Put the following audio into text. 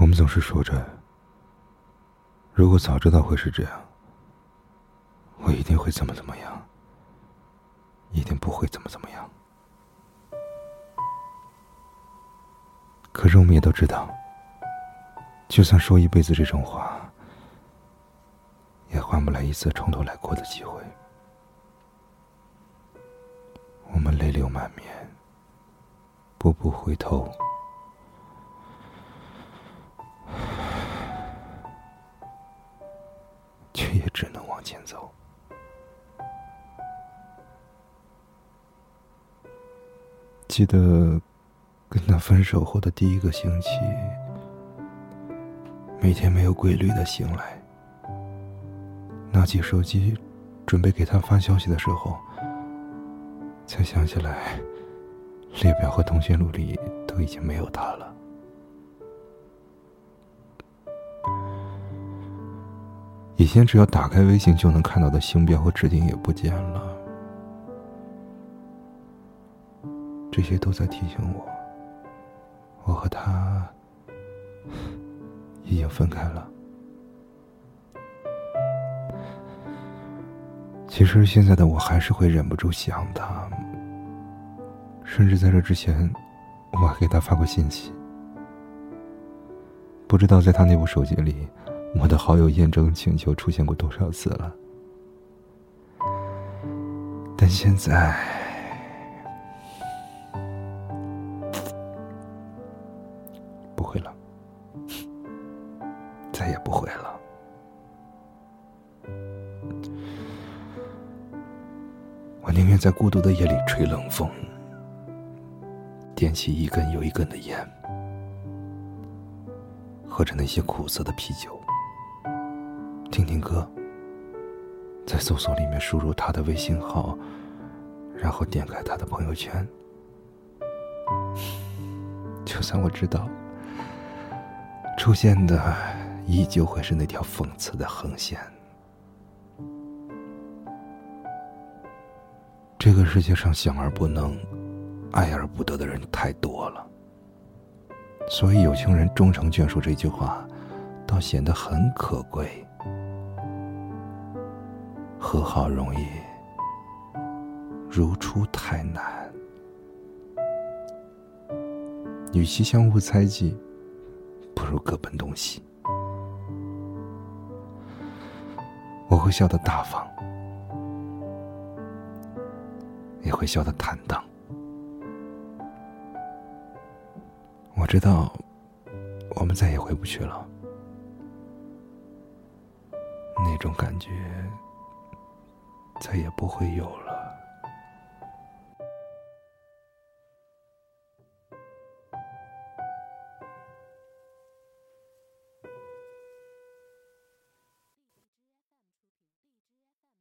我们总是说着，如果早知道会是这样，我一定会怎么怎么样，一定不会怎么怎么样。可是我们也都知道，就算说一辈子这种话，也换不来一次从头来过的机会。我们泪流满面，步步回头，也只能往前走。记得跟他分手后的第一个星期，每天没有规律的醒来，拿起手机准备给他发消息的时候。才想起来，列表和通讯录里都已经没有他了。以前只要打开微信就能看到的星标和置顶也不见了，这些都在提醒我，我和他已经分开了。其实现在的我还是会忍不住想他，甚至在这之前，我还给他发过信息。不知道在他那部手机里，我的好友验证请求出现过多少次了。但现在，不会了，再也不会了。我宁愿在孤独的夜里吹冷风，点起一根又一根的烟，喝着那些苦涩的啤酒，听听歌，在搜索里面输入他的微信号，然后点开他的朋友圈。就算我知道，出现的依旧会是那条讽刺的横线。这个世界上想而不能、爱而不得的人太多了，所以有情人终成眷属这句话，倒显得很可贵。和好容易，如初太难。与其相互猜忌，不如各奔东西。我会笑得大方。也会笑得坦荡。我知道，我们再也回不去了。那种感觉，再也不会有了。